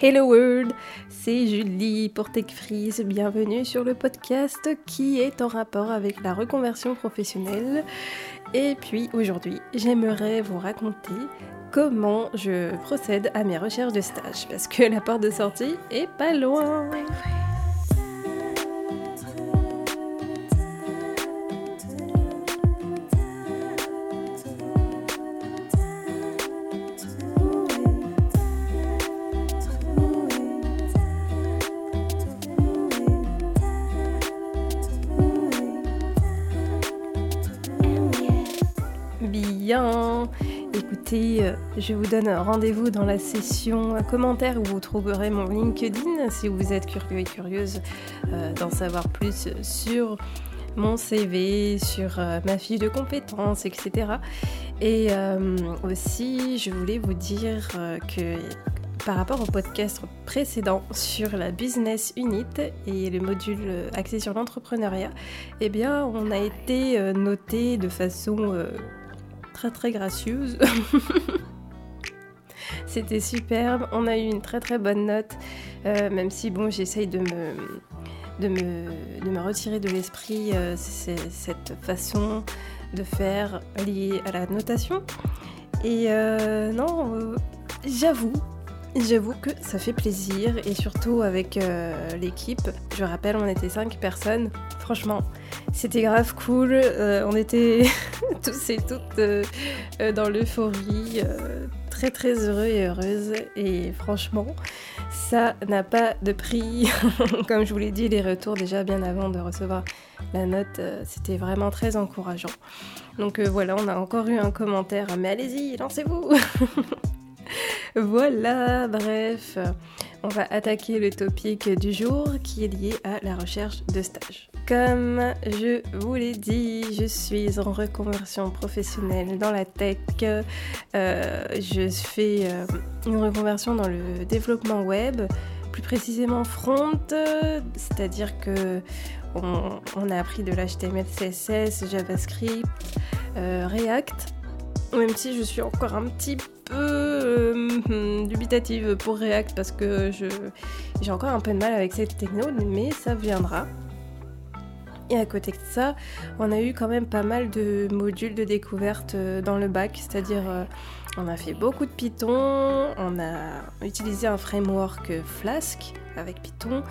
Hello World, c'est Julie pour TechFreeze. Bienvenue sur le podcast qui est en rapport avec la reconversion professionnelle. Et puis aujourd'hui, j'aimerais vous raconter comment je procède à mes recherches de stage parce que la porte de sortie est pas loin. Je vous donne rendez-vous dans la session commentaires où vous trouverez mon LinkedIn si vous êtes curieux et curieuse euh, d'en savoir plus sur mon CV, sur euh, ma fiche de compétences, etc. Et aussi, je voulais vous dire que par rapport au podcast précédent sur la business unit et le module axé sur l'entrepreneuriat, eh bien, on a été noté de façon très très gracieuse. C'était superbe, on a eu une très très bonne note, euh, même si bon j'essaye de me, de, me, de me retirer de l'esprit euh, cette façon de faire liée à la notation. Et euh, non, j'avoue, J'avoue que ça fait plaisir et surtout avec l'équipe. Je rappelle, on était 5 personnes. Franchement, c'était grave cool. on était tous et toutes euh, euh, dans l'euphorie, euh, très très heureux et heureuse. Et franchement, ça n'a pas de prix. Comme je vous l'ai dit, les retours déjà bien avant de recevoir la note, c'était vraiment très encourageant. Donc voilà, on a encore eu un commentaire, mais allez-y, lancez-vous Voilà, bref, on va attaquer le topic du jour qui est lié à la recherche de stage. Comme je vous l'ai dit, je suis en reconversion professionnelle dans la tech. Euh, je fais euh, une reconversion dans le développement web, plus précisément front, c'est-à-dire que on, a appris de l'HTML, CSS, JavaScript, euh, React. Même si je suis encore un petit peu dubitative pour React parce que j'ai encore un peu de mal avec cette techno, mais ça viendra. Et à côté de ça, on a eu quand même pas mal de modules de découverte euh, dans le bac, c'est-à-dire euh, on a fait beaucoup de Python, on a utilisé un framework Flask avec Python,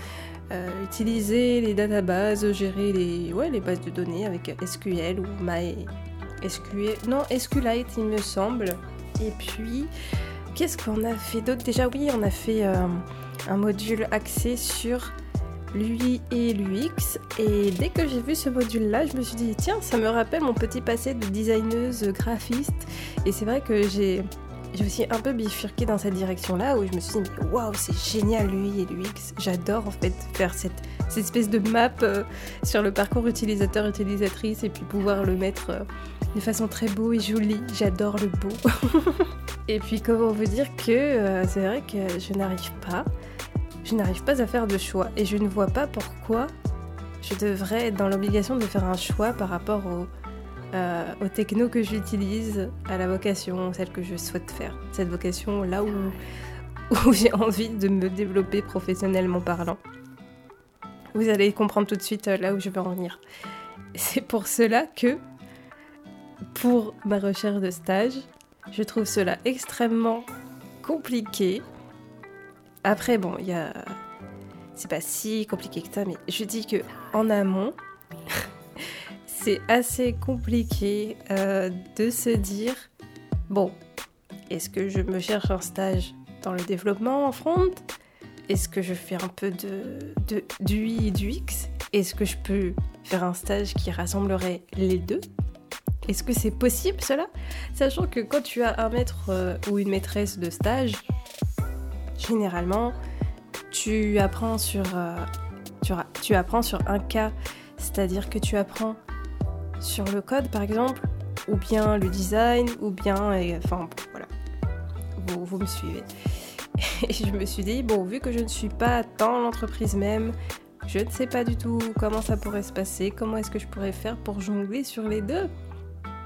euh, utilisé les databases, gérer les, ouais, les bases de données avec SQL ou MySQL, non SQLite il me semble. Et puis, qu'est-ce qu'on a fait d'autre Déjà oui, on a fait un module axé sur l'UI et l'UX. Et dès que j'ai vu ce module-là, je me suis dit, tiens, ça me rappelle mon petit passé de designeuse graphiste. Et c'est vrai que j'ai j'ai aussi un peu bifurqué dans cette direction-là où je me suis dit, waouh, c'est génial l'UI et l'UX. J'adore en fait faire cette, cette espèce de map euh, sur le parcours utilisateur-utilisatrice et puis pouvoir le mettre euh, de façon très beau et jolie. J'adore le beau. et puis comment vous dire que euh, c'est vrai que je n'arrive pas je n'arrive pas à faire de choix et je ne vois pas pourquoi je devrais être dans l'obligation de faire un choix par rapport au, euh, aux technos que j'utilise, à la vocation, celle que je souhaite faire. Cette vocation là où, où j'ai envie de me développer professionnellement parlant. Vous allez comprendre tout de suite euh, là où je veux en venir. C'est pour cela que, pour ma recherche de stage, je trouve cela extrêmement compliqué après, bon, il y a. C'est pas si compliqué que ça, mais je dis que en amont, c'est assez compliqué euh, de se dire bon, est-ce que je me cherche un stage dans le développement en front? Est-ce que je fais un peu de, de, du I et du X? Est-ce que je peux faire un stage qui rassemblerait les deux? Est-ce que c'est possible cela? Sachant que quand tu as un maître euh, ou une maîtresse de stage, généralement, tu apprends sur, euh, tu, apprends sur un cas, c'est-à-dire que tu apprends sur le code par exemple, ou bien le design, ou bien, enfin voilà, vous me suivez. Et je me suis dit, bon, vu que je ne suis pas dans l'entreprise même, je ne sais pas du tout comment ça pourrait se passer, comment est-ce que je pourrais faire pour jongler sur les deux.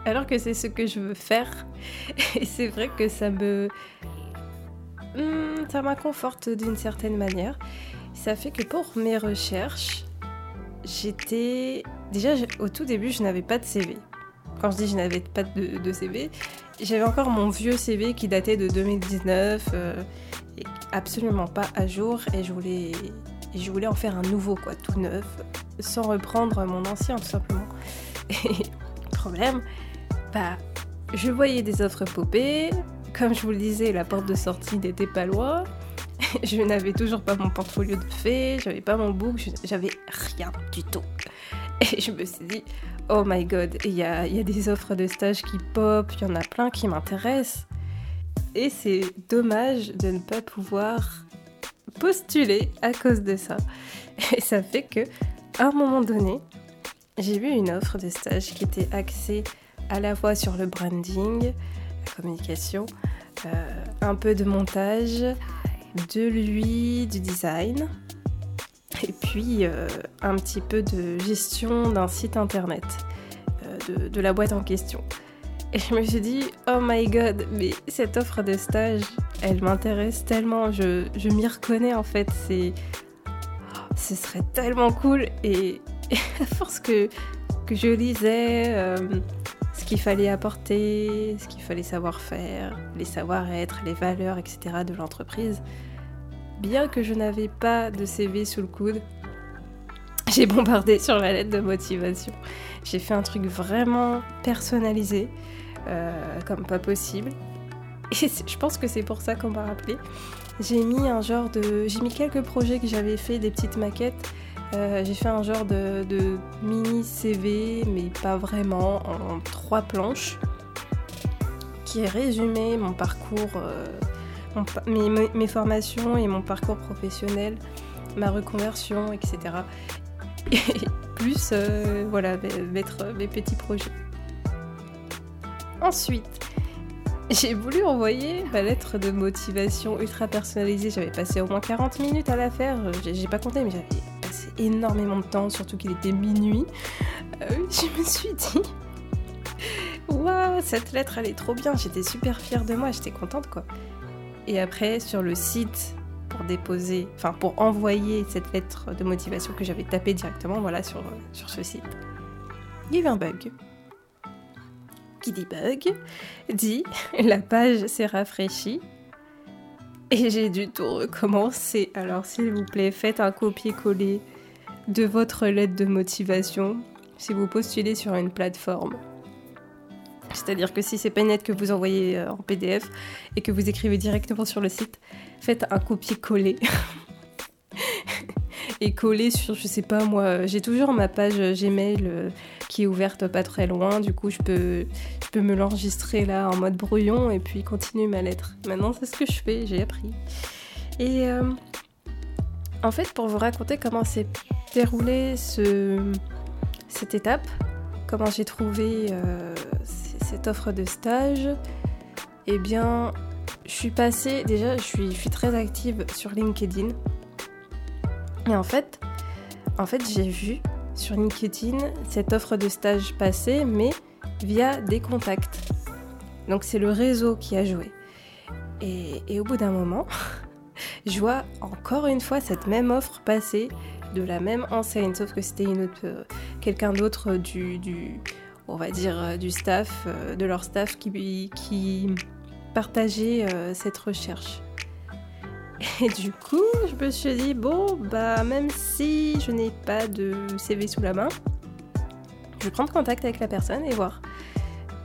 Alors que c'est ce que je veux faire. Et c'est vrai que ça me, hmm, ça m'inconforte d'une certaine manière. Ça fait que pour mes recherches, j'étais... Déjà, au tout début, je n'avais pas de CV. Quand je dis je n'avais pas de, CV, j'avais encore mon vieux CV qui datait de 2019, euh, et absolument pas à jour, et je voulais, en faire un nouveau, quoi, tout neuf, sans reprendre mon ancien, tout simplement. Et problème, bah, je voyais des offres popées, comme je vous le disais, la porte de sortie n'était pas loin. je n'avais toujours pas mon portfolio de fait, j'avais pas mon book, j'avais rien du tout. Et je me suis dit, oh my god, il y a, des offres de stage qui pop, il y en a plein qui m'intéressent. Et c'est dommage de ne pas pouvoir postuler à cause de ça. Et ça fait que, à un moment donné, j'ai vu une offre de stage qui était axée à la fois sur le branding, la communication, euh, un peu de montage, de lui, du design, et puis euh, un petit peu de gestion d'un site internet, euh, de, la boîte en question. Et je me suis dit, oh my god, mais cette offre de stage, elle m'intéresse tellement, je, je m'y reconnais en fait, c'est... Ce serait tellement cool et, à force que, que je lisais ce qu'il fallait apporter, ce qu'il fallait savoir faire, les savoir-être, les valeurs, etc. de l'entreprise, bien que je n'avais pas de CV sous le coude, j'ai bombardé sur la lettre de motivation. J'ai fait un truc vraiment personnalisé, euh, comme pas possible. Et je pense que c'est pour ça qu'on m'a rappelé. J'ai mis un genre de. J'ai mis quelques projets que j'avais fait, des petites maquettes. Euh, j'ai fait un genre de, mini CV, mais pas vraiment, en trois planches, qui résumé mon parcours. Euh, mes, formations et mon parcours professionnel, ma reconversion, etc. Et plus, euh, voilà, mettre mes petits projets. Ensuite, j'ai voulu envoyer ma lettre de motivation ultra personnalisée. J'avais passé au moins 40 minutes à la faire. J'ai pas compté, mais j'avais passé énormément de temps, surtout qu'il était minuit. Euh, je me suis dit, waouh, cette lettre elle est trop bien. J'étais super fière de moi, j'étais contente quoi. Et après, sur le site, pour déposer, enfin pour envoyer cette lettre de motivation que j'avais tapée directement, voilà, sur, sur ce site, il y a eu un bug. Qui bug dit la page s'est rafraîchie et j'ai dû tout recommencer. Alors s'il vous plaît, faites un copier-coller de votre lettre de motivation si vous postulez sur une plateforme c'est-à-dire que si c'est pas lettre que vous envoyez euh, en PDF et que vous écrivez directement sur le site, faites un copier-coller. et coller sur, je sais pas moi, j'ai toujours ma page Gmail euh, qui est ouverte pas très loin, du coup je peux, je peux me l'enregistrer là en mode brouillon et puis continuer ma lettre. Maintenant c'est ce que je fais, j'ai appris. Et euh, en fait pour vous raconter comment s'est déroulée ce, cette étape, comment j'ai trouvé cette offre de stage, eh bien, je suis passée, déjà, je suis, très active sur LinkedIn. Et en fait, en fait j'ai vu sur LinkedIn cette offre de stage passer, mais via des contacts. Donc c'est le réseau qui a joué. Et, au bout d'un moment, je vois encore une fois cette même offre passer de la même enseigne, sauf que c'était une autre, quelqu'un d'autre du, on va dire, euh, du staff, euh, de leur staff qui, qui partageait euh, cette recherche. Et du coup, je me suis dit, bon, bah même si je n'ai pas de CV sous la main, je vais prendre contact avec la personne et voir.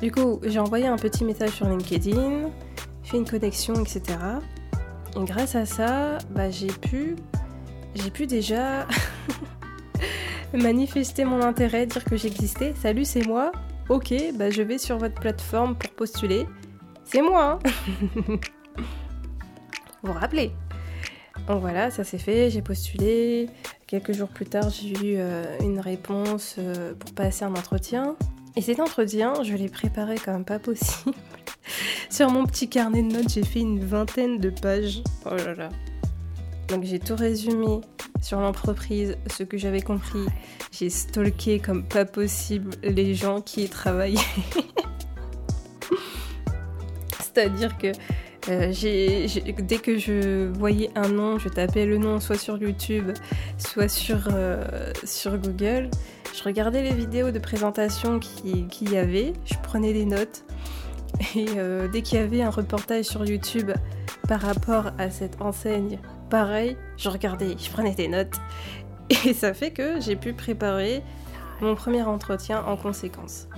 Du coup, j'ai envoyé un petit message sur LinkedIn, fait une connexion, etc. Et grâce à ça, bah, j'ai pu, j'ai pu déjà manifester mon intérêt, dire que j'existais. Salut, c'est moi. Ok, bah je vais sur votre plateforme pour postuler. C'est moi. Hein vous vous rappelez? Donc voilà, ça s'est fait, j'ai postulé. Quelques jours plus tard, j'ai eu euh, une réponse euh, pour passer un entretien. Et cet entretien, je l'ai préparé comme pas possible. Sur mon petit carnet de notes, j'ai fait une vingtaine de pages. Oh là là. Donc j'ai tout résumé sur l'entreprise, ce que j'avais compris. J'ai stalké comme pas possible les gens qui y travaillaient. C'est-à-dire que Euh, dès que je voyais un nom, je tapais le nom soit sur YouTube, soit sur, euh, Google. Je regardais les vidéos de présentation qu'il y avait, je prenais des notes. Et euh, dès qu'il y avait un reportage sur YouTube par rapport à cette enseigne, pareil, je regardais, je prenais des notes. Et ça fait que j'ai pu préparer mon premier entretien en conséquence.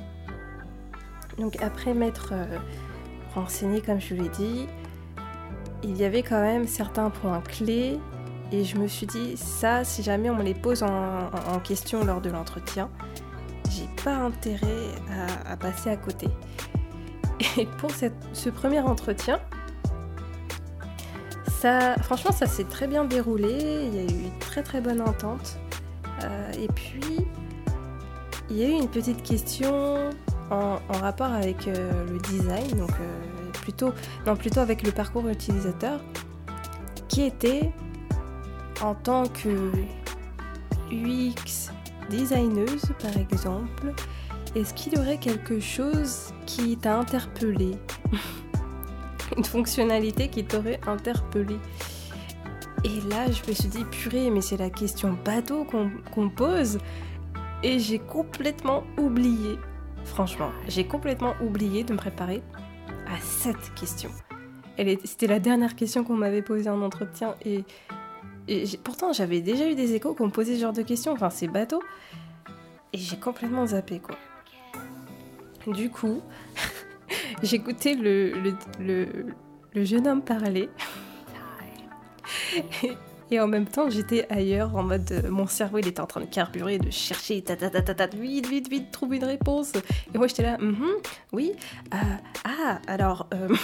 Donc après m'être euh, renseigné comme je vous l'ai dit, il y avait quand même certains points clés et je me suis dit ça si jamais on me les pose en, question lors de l'entretien, j'ai pas intérêt à, passer à côté. Et pour ce premier entretien, franchement ça s'est très bien déroulé, il y a eu une très très bonne entente. Euh, et puis il y a eu une petite question en, rapport avec euh, le design, donc euh, plutôt, non, plutôt avec le parcours utilisateur, qui était en tant que UX designeuse par exemple, est-ce qu'il y aurait quelque chose qui t'a interpellé Une fonctionnalité qui t'aurait interpellé Et là, je me suis dit, purée, mais c'est la question bateau qu'on pose. Et j'ai complètement oublié Franchement, j'ai complètement oublié de me préparer à cette question. C'était la dernière question qu'on m'avait posée en entretien et, pourtant j'avais déjà eu des échos qu'on me posait ce genre de questions, enfin c'est bateau. Et j'ai complètement zappé quoi. Du coup, j'écoutais le, le, le jeune homme parler. Et en même temps, j'étais ailleurs en mode euh, mon cerveau il était en train de carburer, de chercher, ta ta ta ta, ta vite, vite, vite, trouver une réponse. Et moi j'étais là, mm oui, euh, ah, alors. Euh...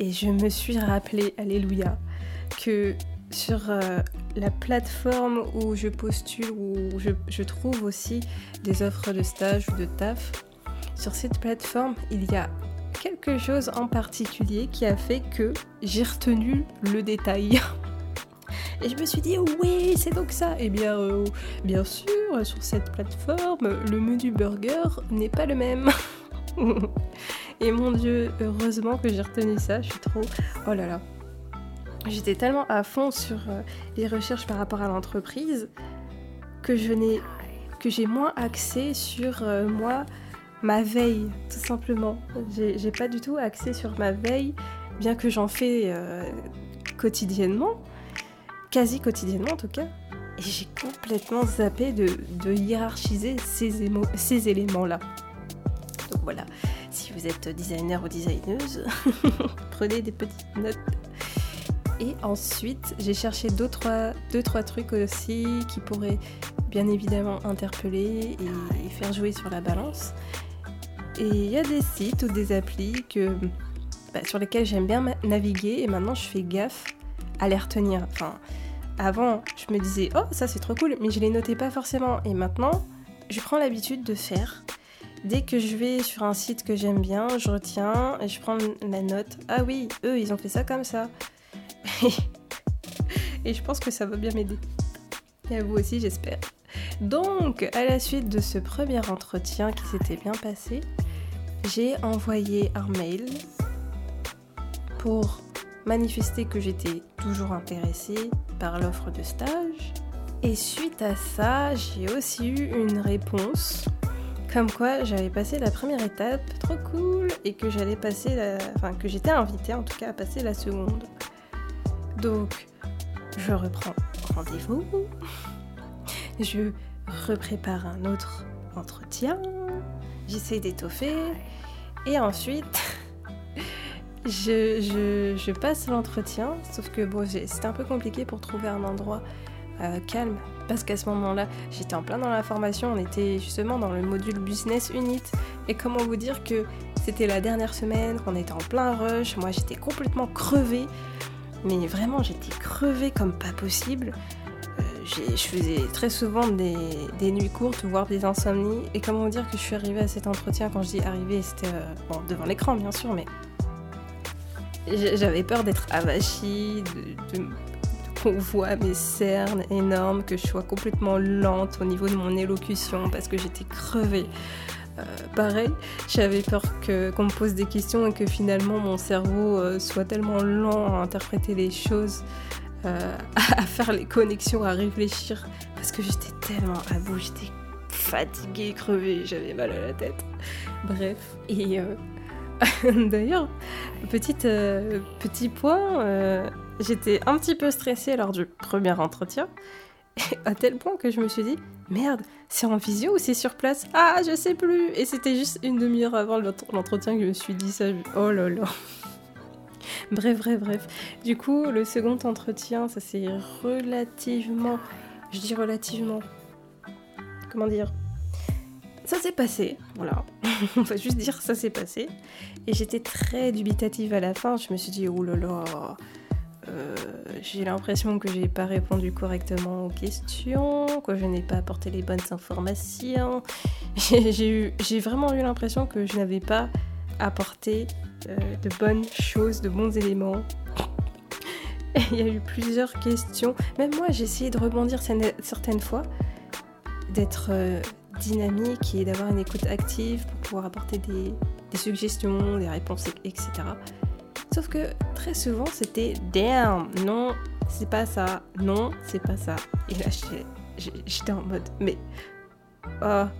Et je me suis rappelé, alléluia, que sur euh, la plateforme où je postule, où je, je trouve aussi des offres de stage ou de taf, sur cette plateforme, il y a quelque chose en particulier qui a fait que j'ai retenu le détail. Et je me suis dit, oui, c'est donc ça. Eh bien, euh, bien sûr, sur cette plateforme, le menu burger n'est pas le même. Et mon dieu, heureusement que j'ai retenu ça. Je suis trop. Oh là là. J'étais tellement à fond sur euh, les recherches par rapport à l'entreprise que je n'ai que j'ai moins accès sur euh, moi ma veille, tout simplement. J'ai pas du tout axé sur ma veille, bien que j'en fais euh, quotidiennement, quasi quotidiennement en tout cas. Et j'ai complètement zappé de, hiérarchiser ces, éléments-là. Donc voilà, si vous êtes designer ou designeuse, prenez des petites notes. Et ensuite, j'ai cherché deux, trois trucs aussi qui pourraient bien évidemment interpeller et faire jouer sur la balance. Et il y a des sites ou des applis que, bah, sur lesquels j'aime bien naviguer et maintenant je fais gaffe à les retenir. Enfin, avant, je me disais, oh, ça c'est trop cool, mais je les notais pas forcément. Et maintenant, je prends l'habitude de faire. Dès que je vais sur un site que j'aime bien, je retiens et je prends la note. Ah oui, eux, ils ont fait ça comme ça. et je pense que ça va bien m'aider. Et à vous aussi, j'espère. Donc, à la suite de ce premier entretien qui s'était bien passé, j'ai envoyé un mail pour manifester que j'étais toujours intéressée par l'offre de stage. Et suite à ça, j'ai aussi eu une réponse comme quoi j'avais passé la première étape, trop cool, et que j'allais passer la... Enfin, que j'étais invitée en tout cas à passer la seconde. Donc, je reprends rendez-vous. Je reprépare un autre entretien. J'essaie d'étoffer. Et ensuite, je, passe l'entretien, sauf que bon, c'était un peu compliqué pour trouver un endroit euh, calme, parce qu'à ce moment-là, j'étais en plein dans la formation, on était justement dans le module Business Unit. Et comment vous dire que c'était la dernière semaine, qu'on était en plein rush, moi j'étais complètement crevée, mais vraiment j'étais crevée comme pas possible je faisais très souvent des, nuits courtes, voire des insomnies. Et comment dire que je suis arrivée à cet entretien Quand je dis arrivée, c'était euh, devant l'écran, bien sûr, mais j'avais peur d'être avachie, qu'on voit mes cernes énormes, que je sois complètement lente au niveau de mon élocution parce que j'étais crevée. pareil, j'avais peur qu'on me pose des questions et que finalement mon cerveau soit tellement lent à interpréter les choses, à faire les connexions, à réfléchir, parce que j'étais tellement à bout, j'étais fatiguée, crevée, j'avais mal à la tête. Bref, et d'ailleurs, petite, petit point, j'étais un petit peu stressée lors du premier entretien, à tel point que je me suis dit, merde, c'est en visio ou c'est sur place? Ah, je sais plus Et c'était juste une demi-heure avant l'entretien que je me suis dit ça. Oh là là Bref, bref, bref. Du coup, le second entretien, ça s'est relativement... Je dis relativement... Comment dire ça s'est passé, voilà. On va juste dire ça s'est passé. Et j'étais très dubitative à la fin. Je me suis dit, oh là là, euh, j'ai l'impression que j'ai pas répondu correctement aux questions, que je n'ai pas apporté les bonnes informations. J'ai vraiment eu l'impression que je n'avais pas apporté de bonnes choses, de bons éléments. Il y a eu plusieurs questions. Même moi, j'ai essayé de rebondir certaines fois, d'être euh, dynamique et d'avoir une écoute active pour pouvoir apporter des, suggestions, des réponses, etc. Sauf que très souvent c'était damn, non, c'est pas ça, non, c'est pas ça. Et là j'étais en mode, mais ah,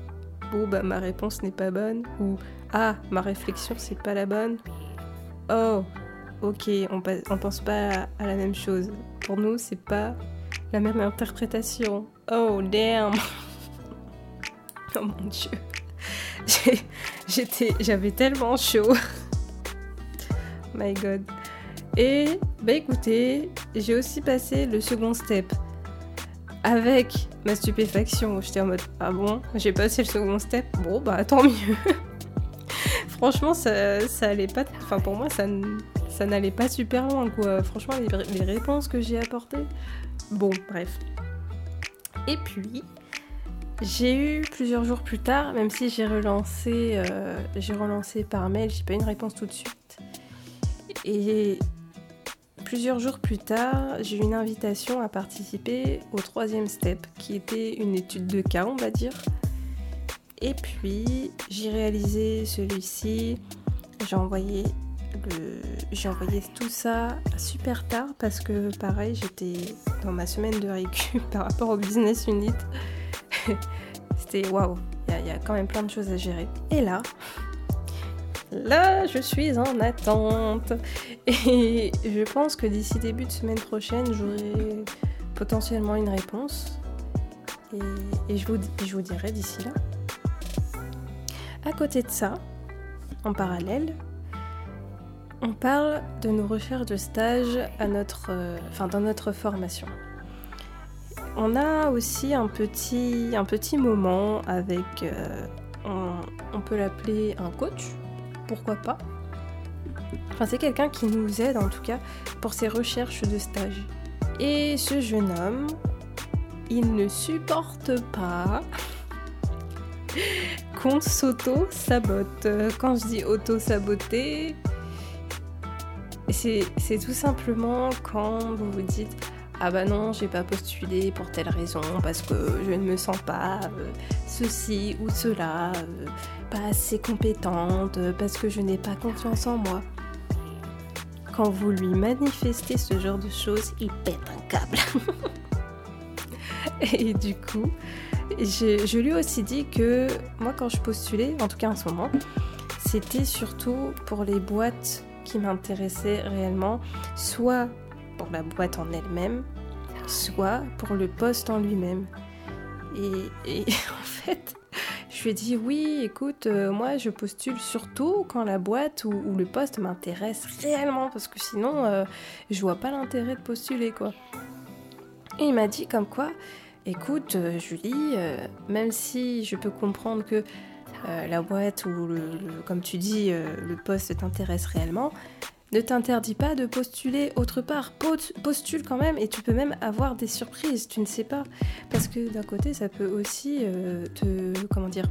bon bah ma réponse n'est pas bonne, ou ah, ma réflexion c'est pas la bonne. Oh, ok, on, pense pas à la même chose. Pour nous, c'est pas la même interprétation. Oh, damn! oh mon dieu. J'avais tellement chaud. My god. Et bah écoutez, j'ai aussi passé le second step avec ma stupéfaction. J'étais en mode ah bon, j'ai passé le second step? Bon bah tant mieux. Franchement, ça, ça pas. Enfin pour moi, ça, ça n'allait pas super loin quoi. Franchement, les, réponses que j'ai apportées. Bon, bref. Et puis, j'ai eu plusieurs jours plus tard, même si j'ai relancé, euh, j'ai relancé par mail, j'ai pas eu une réponse tout de suite. Et plusieurs jours plus tard, j'ai eu une invitation à participer au troisième step, qui était une étude de cas, on va dire. Et puis, j'ai réalisé celui-ci. J'ai envoyé, tout ça super tard parce que, pareil, j'étais dans ma semaine de récup par rapport au business unit. C'était waouh, il y, a quand même plein de choses à gérer. Et là, Là, je suis en attente. Et je pense que d'ici début de semaine prochaine, j'aurai potentiellement une réponse. Et, je vous dirai d'ici là. À côté de ça, en parallèle, on parle de nos recherches de stage enfin, dans notre formation. On a aussi un petit, moment avec, euh, on peut l'appeler un coach, pourquoi pas. Enfin, c'est quelqu'un qui nous aide en tout cas pour ses recherches de stage. Et ce jeune homme, il ne supporte pas qu'on s'auto-sabote. Quand je dis auto-saboter, c'est tout simplement quand vous vous dites ah bah non, j'ai pas postulé pour telle raison parce que je ne me sens pas euh, ceci ou cela, euh, pas assez compétente, parce que je n'ai pas confiance en moi. Quand vous lui manifestez ce genre de choses, il pète un câble. Et du coup, je, lui ai aussi dit que moi quand je postulais, en tout cas en ce moment, c'était surtout pour les boîtes qui m'intéressaient réellement, soit pour la boîte en elle-même, soit pour le poste en lui-même. Et, en fait, je lui ai dit oui, écoute, euh, moi je postule surtout quand la boîte ou, le poste m'intéresse réellement, parce que sinon euh, je vois pas l'intérêt de postuler quoi. Et il m'a dit comme quoi, écoute euh, Julie, même si je peux comprendre que la boîte ou comme tu dis, le poste t'intéresse réellement, ne t'interdis pas de postuler autre part. Postule quand même et tu peux même avoir des surprises, tu ne sais pas. Parce que d'un côté, ça peut aussi euh, te. Comment dire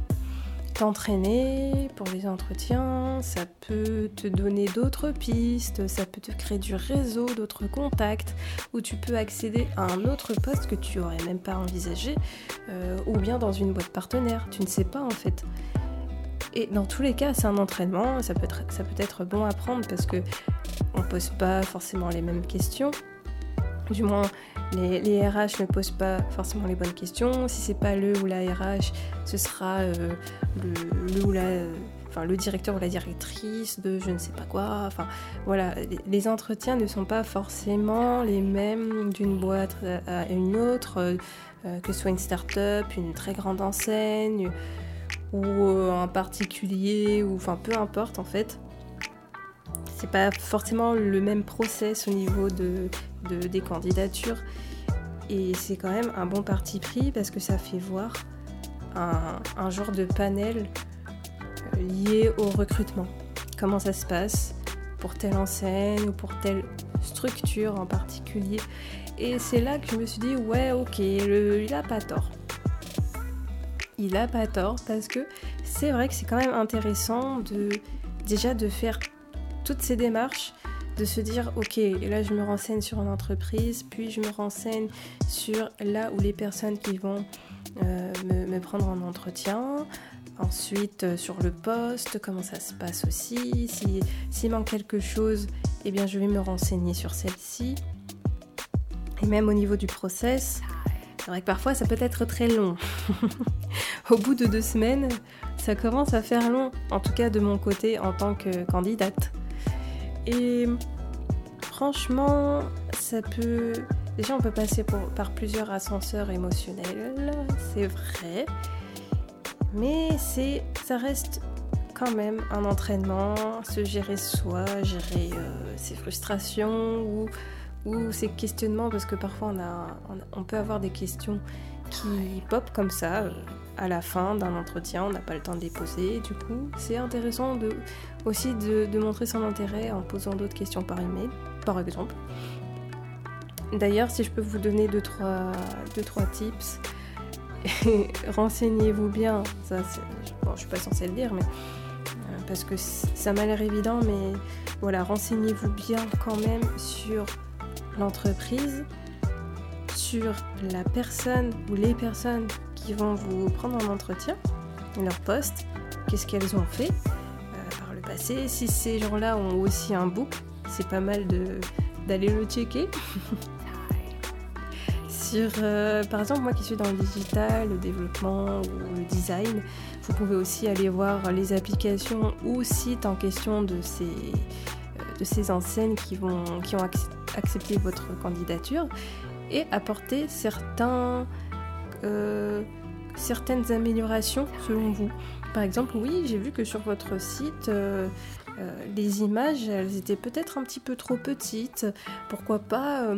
t'entraîner pour les entretiens, ça peut te donner d'autres pistes, ça peut te créer du réseau, d'autres contacts, où tu peux accéder à un autre poste que tu aurais même pas envisagé, euh, ou bien dans une boîte partenaire, tu ne sais pas en fait. Et dans tous les cas, c'est un entraînement, ça peut, être, ça peut être bon à prendre parce que on pose pas forcément les mêmes questions. Du moins, les, RH ne posent pas forcément les bonnes questions. Si c'est pas le ou la RH, ce sera euh, le, ou la, enfin, le directeur ou la directrice de je ne sais pas quoi. Enfin, voilà, les, entretiens ne sont pas forcément les mêmes d'une boîte à une autre, euh, que ce soit une start-up, une très grande enseigne ou euh, un particulier, ou enfin peu importe en fait. C'est pas forcément le même process au niveau de, des candidatures. Et c'est quand même un bon parti pris parce que ça fait voir un, genre de panel euh, lié au recrutement. Comment ça se passe pour telle enseigne ou pour telle structure en particulier. Et c'est là que je me suis dit, ouais, ok, il a pas tort il a pas tort parce que c'est vrai que c'est quand même intéressant de déjà de faire toutes ces démarches, de se dire ok là je me renseigne sur une entreprise, puis je me renseigne sur là où les personnes qui vont euh, me, prendre en entretien, ensuite euh, sur le poste, comment ça se passe aussi, s'il manque quelque chose, eh bien je vais me renseigner sur celle-ci. Et même au niveau du process, c'est vrai que parfois ça peut être très long. au bout de deux semaines, ça commence à faire long, en tout cas de mon côté en tant que candidate. Et franchement, ça peut... Déjà, on peut passer par plusieurs ascenseurs émotionnels, c'est vrai. Mais c'est, ça reste quand même un entraînement, se gérer soi, gérer euh, ses frustrations ou, ou, ses questionnements, parce que parfois on, a, on, peut avoir des questions qui pop comme ça. Euh, à la fin d'un entretien, on n'a pas le temps de les poser. Du coup, c'est intéressant de, aussi de, montrer son intérêt en posant d'autres questions par email, par exemple. D'ailleurs, si je peux vous donner 2-3 deux, trois, deux, trois tips, renseignez-vous bien. Ça, bon, je suis pas censée le dire, mais euh, parce que ça m'a l'air évident, mais voilà, renseignez-vous bien quand même sur l'entreprise, sur la personne ou les personnes qui vont vous prendre en entretien, leur poste, qu'est-ce qu'elles ont fait passé. Si ces gens-là ont aussi un book, c'est pas mal d'aller le checker. Sur, euh, par exemple, moi qui suis dans le digital, le développement ou le design, vous pouvez aussi aller voir les applications ou sites en question de ces, euh, de ces enseignes qui, vont, qui ont accepté votre candidature et apporter certains, euh, certaines améliorations selon vous. Par exemple, oui, j'ai vu que sur votre site, euh, euh, les images, elles étaient peut-être un petit peu trop petites. Pourquoi pas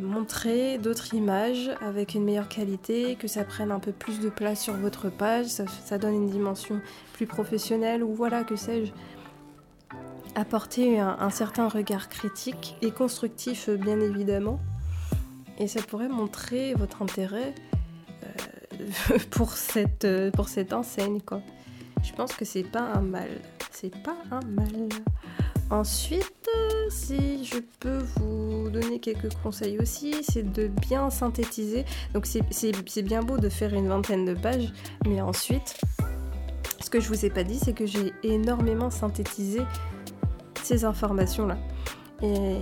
montrer d'autres images avec une meilleure qualité, que ça prenne un peu plus de place sur votre page, ça, donne une dimension plus professionnelle, ou voilà, que sais-je. Apporter un certain regard critique et constructif, bien évidemment et ça pourrait montrer votre intérêt euh, pour, cette, euh, pour cette enseigne quoi. Je pense que c'est pas un mal. C'est pas un mal. Ensuite, euh, si je peux vous donner quelques conseils aussi, c'est de bien synthétiser. Donc c'est bien beau de faire une vingtaine de pages, mais ensuite, ce que je vous ai pas dit, c'est que j'ai énormément synthétisé ces informations-là. Et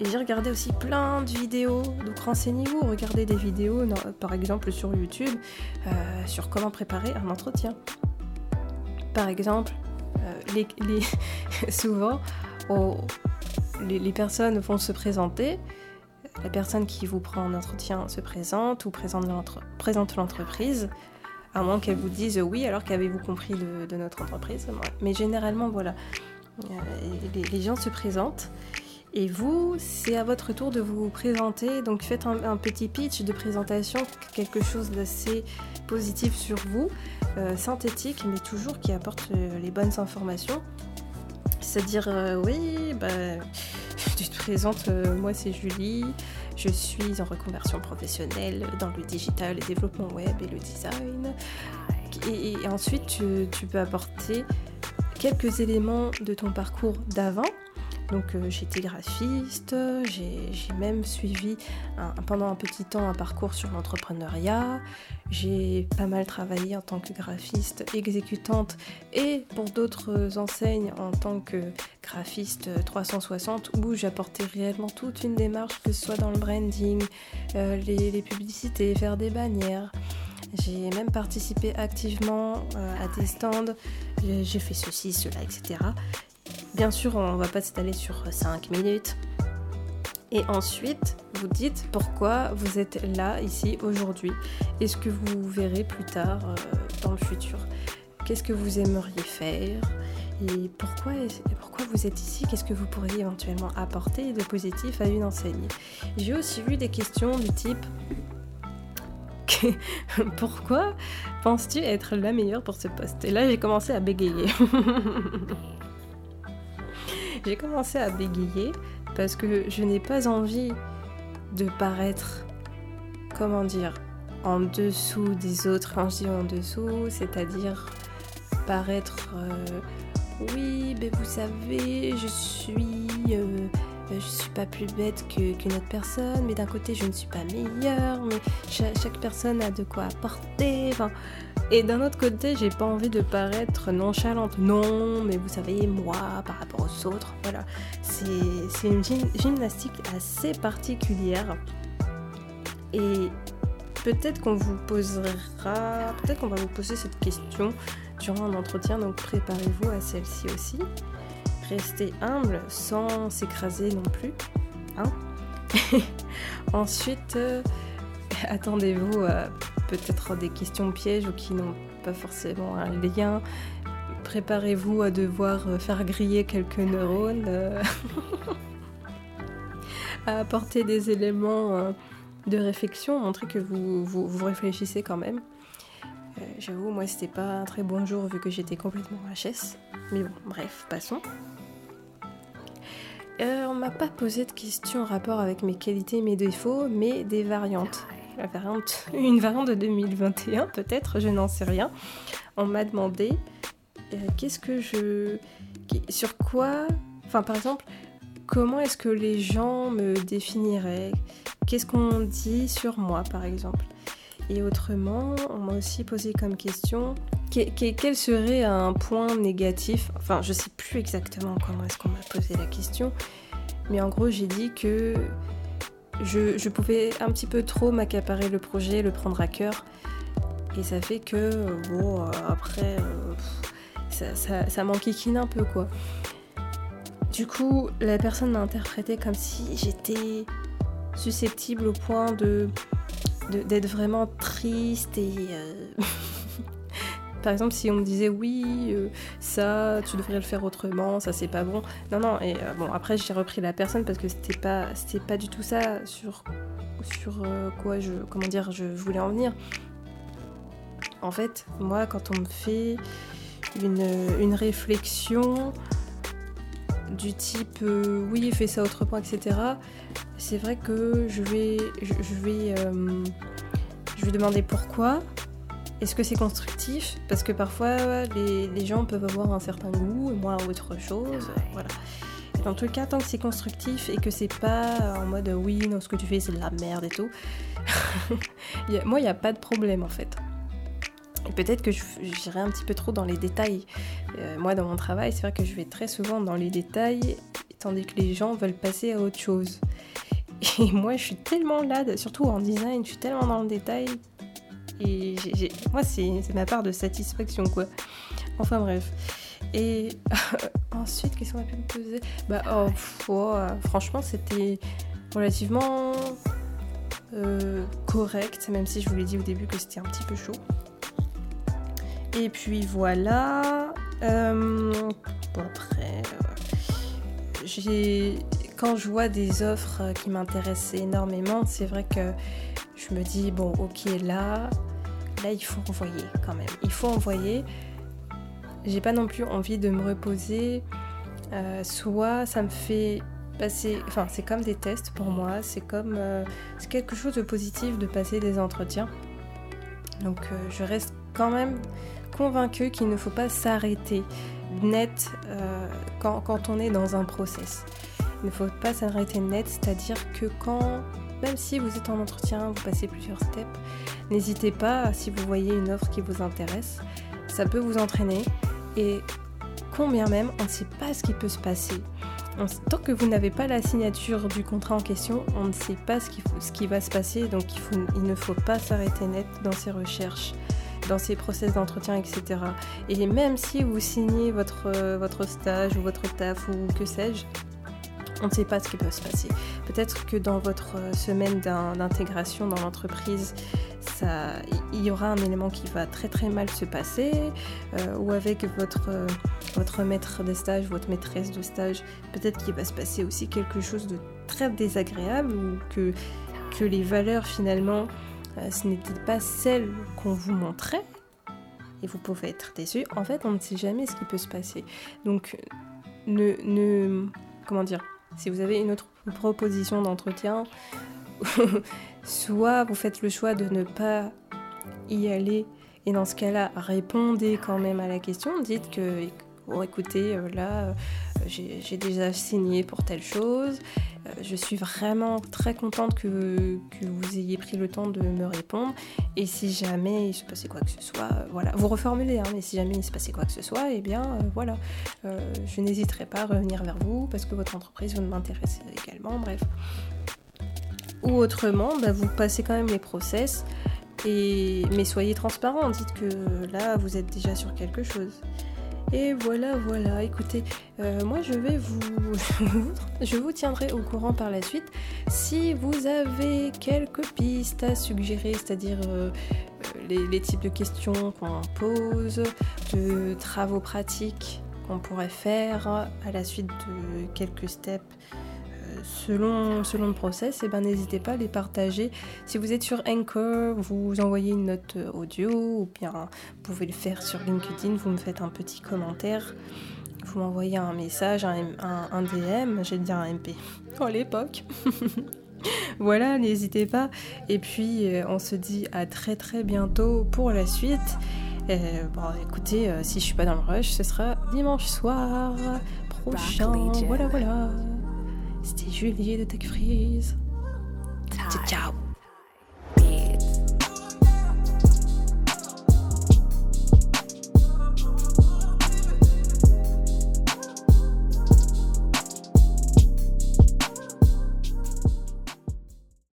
et j'ai regardé aussi plein de vidéos, donc renseignez-vous, regardez des vidéos, par exemple sur YouTube, euh, sur comment préparer un entretien. Par exemple, euh, les, souvent, les, personnes vont se présenter, la personne qui vous prend en entretien se présente ou présente l'entreprise, à moins qu'elle vous dise oui, alors qu'avez-vous compris de, notre entreprise. Mais généralement, voilà, euh, les gens se présentent et vous, c'est à votre tour de vous présenter. Donc faites un, petit pitch de présentation, quelque chose d'assez positif sur vous, euh, synthétique, mais toujours qui apporte euh, les bonnes informations. C'est-à-dire, euh, oui, bah, tu te présentes, moi c'est Julie, je suis en reconversion professionnelle dans le digital, le développement web et le design. Et, ensuite, tu peux apporter quelques éléments de ton parcours d'avant Donc euh, j'étais graphiste, j'ai même suivi pendant un petit temps un parcours sur l'entrepreneuriat, j'ai pas mal travaillé en tant que graphiste exécutante et pour d'autres enseignes en tant que graphiste 360 où j'apportais réellement toute une démarche, que ce soit dans le branding, euh, les, publicités, faire des bannières. J'ai même participé activement euh, à des stands, j'ai fait ceci, cela, etc. Bien sûr, on va pas s'étaler sur 5 minutes. Et ensuite, vous dites pourquoi vous êtes là, ici, aujourd'hui, et ce que vous verrez plus tard euh, dans le futur? Qu'est-ce que vous aimeriez faire? Et pourquoi, pourquoi vous êtes ici? Qu'est-ce que vous pourriez éventuellement apporter de positif à une enseigne? J'ai aussi vu des questions du type Pourquoi penses-tu être la meilleure pour ce poste? Et là, j'ai commencé à bégayer. j'ai commencé à bégayer parce que je n'ai pas envie de paraître, comment dire, en dessous des autres. Quand je dis en dessous, c'est-à-dire paraître, euh, oui, mais vous savez, je suis, euh, je suis pas plus bête qu'une autre personne, mais d'un côté, je ne suis pas meilleure, mais chaque, personne a de quoi apporter. Enfin, et d'un autre côté, j'ai pas envie de paraître nonchalante. Non, mais vous savez, moi, par rapport aux autres, voilà. C'est une gymnastique assez particulière. Et peut-être qu'on vous posera, peut-être qu'on va vous poser cette question durant un entretien, donc préparez-vous à celle-ci aussi. Restez humble sans s'écraser non plus. Hein Ensuite, euh, attendez-vous à peut-être des questions pièges ou qui n'ont pas forcément un lien. Préparez-vous à devoir euh, faire griller quelques neurones, euh, à apporter des éléments euh, de réflexion, montrer que vous, vous, réfléchissez quand même. J'avoue, moi c'était pas un très bon jour vu que j'étais complètement HS. Mais bon, bref, passons. on m'a pas posé de questions en rapport avec mes qualités et mes défauts, mais des variantes une variante de 2021 peut-être, je n'en sais rien. On m'a demandé euh, qu'est-ce que je... Sur quoi... Enfin par exemple, comment est-ce que les gens me définiraient? Qu'est-ce qu'on dit sur moi par exemple? Et autrement, on m'a aussi posé comme question quel serait un point négatif? Enfin, je sais plus exactement comment est-ce qu'on m'a posé la question, mais en gros, j'ai dit que je, pouvais un petit peu trop m'accaparer le projet, le prendre à cœur. Et ça fait que, bon, euh, après, euh, ça, ça, m'enquiquine un peu, quoi. Du coup, la personne m'a interprété comme si j'étais susceptible au point d'être vraiment triste et euh, Par exemple, si on me disait oui, euh, ça, tu devrais le faire autrement, ça c'est pas bon. Non, non, et euh, bon, après j'ai repris la personne parce que c'était pas, c'était pas du tout ça sur, sur euh, quoi je, comment dire, je voulais en venir. En fait, moi, quand on me fait une, une réflexion du type oui, fais ça autrement, etc., c'est vrai que je vais, je, je vais, je vais demander pourquoi est-ce que c'est constructif? Parce que parfois, les, gens peuvent avoir un certain goût et moi autre chose. Voilà. Dans tout cas, tant que c'est constructif et que c'est pas en mode oui, non, ce que tu fais c'est de la merde et tout, moi il n'y a pas de problème en fait. Et peut-être que j'irai un petit peu trop dans les détails. Euh, moi dans mon travail, c'est vrai que je vais très souvent dans les détails, tandis que les gens veulent passer à autre chose. Et moi je suis tellement là, surtout en design, je suis tellement dans le détail et moi, c'est ma part de satisfaction, quoi. Enfin bref. Et ensuite, qu'est-ce qu'on a pu me poser? Bah, oh, oh franchement, c'était relativement euh, correct, même si je vous l'ai dit au début que c'était un petit peu chaud. Et puis voilà. Euh, après, euh, j'ai quand je vois des offres qui m'intéressent énormément, c'est vrai que je me dis, bon, ok, là, là, il faut envoyer quand même. Il faut envoyer. J'ai pas non plus envie de me reposer. Euh, soit ça me fait passer. Enfin, c'est comme des tests pour moi. C'est comme. Euh, c'est quelque chose de positif de passer des entretiens. Donc, euh, je reste quand même convaincue qu'il ne faut pas s'arrêter net quand, on est dans un process. Il ne faut pas s'arrêter net, c'est-à-dire que quand, même si vous êtes en entretien, vous passez plusieurs steps, n'hésitez pas, si vous voyez une offre qui vous intéresse, ça peut vous entraîner. Et combien même, on ne sait pas ce qui peut se passer. tant que vous n'avez pas la signature du contrat en question, on ne sait pas ce qui, va se passer, donc il, ne faut pas s'arrêter net dans ses recherches dans ces process d'entretien, etc. Et même si vous signez votre, votre stage ou votre taf ou que sais-je, on ne sait pas ce qui peut se passer. Peut-être que dans votre semaine d'intégration dans l'entreprise, il y aura un élément qui va très très mal se passer, euh, ou avec votre, votre maître de stage, votre maîtresse de stage, peut-être qu'il va se passer aussi quelque chose de très désagréable, ou que, que les valeurs finalement, euh, ce n'étaient pas celles qu'on vous montrait, et vous pouvez être déçu. En fait, on ne sait jamais ce qui peut se passer. Donc, ne, ne comment dire, si vous avez une autre proposition d'entretien, soit vous faites le choix de ne pas y aller et dans ce cas-là, répondez quand même à la question. Dites que, bon, écoutez, euh, là, euh, j'ai déjà signé pour telle chose. Euh, je suis vraiment très contente que, vous ayez pris le temps de me répondre. Et si jamais il se passait quoi que ce soit, voilà, vous reformulez, hein, mais si jamais il se passait quoi que ce soit, eh bien, voilà, je n'hésiterai pas à revenir vers vous parce que votre entreprise, m'intéresse également. Bref, ou autrement, bah, vous passez quand même les process, et... mais soyez transparent, dites que là, vous êtes déjà sur quelque chose. Et voilà, voilà, écoutez, euh, moi je vais vous... je vous tiendrai au courant par la suite. Si vous avez quelques pistes à suggérer, c'est-à-dire euh, les, les, types de questions qu'on pose, de travaux pratiques qu'on pourrait faire à la suite de quelques steps selon, selon le process, et eh ben, n'hésitez pas à les partager. Si vous êtes sur Anchor, vous envoyez une note audio ou bien vous pouvez le faire sur LinkedIn, vous me faites un petit commentaire, vous m'envoyez un message, un, un, DM, j'ai dire un MP. Oh l'époque Voilà, n'hésitez pas. Et puis euh, on se dit à très très bientôt pour la suite. bon, écoutez, euh, si je suis pas dans le rush, ce sera dimanche soir prochain. Voilà, voilà. C'était Julie de Tech Freeze. Ciao.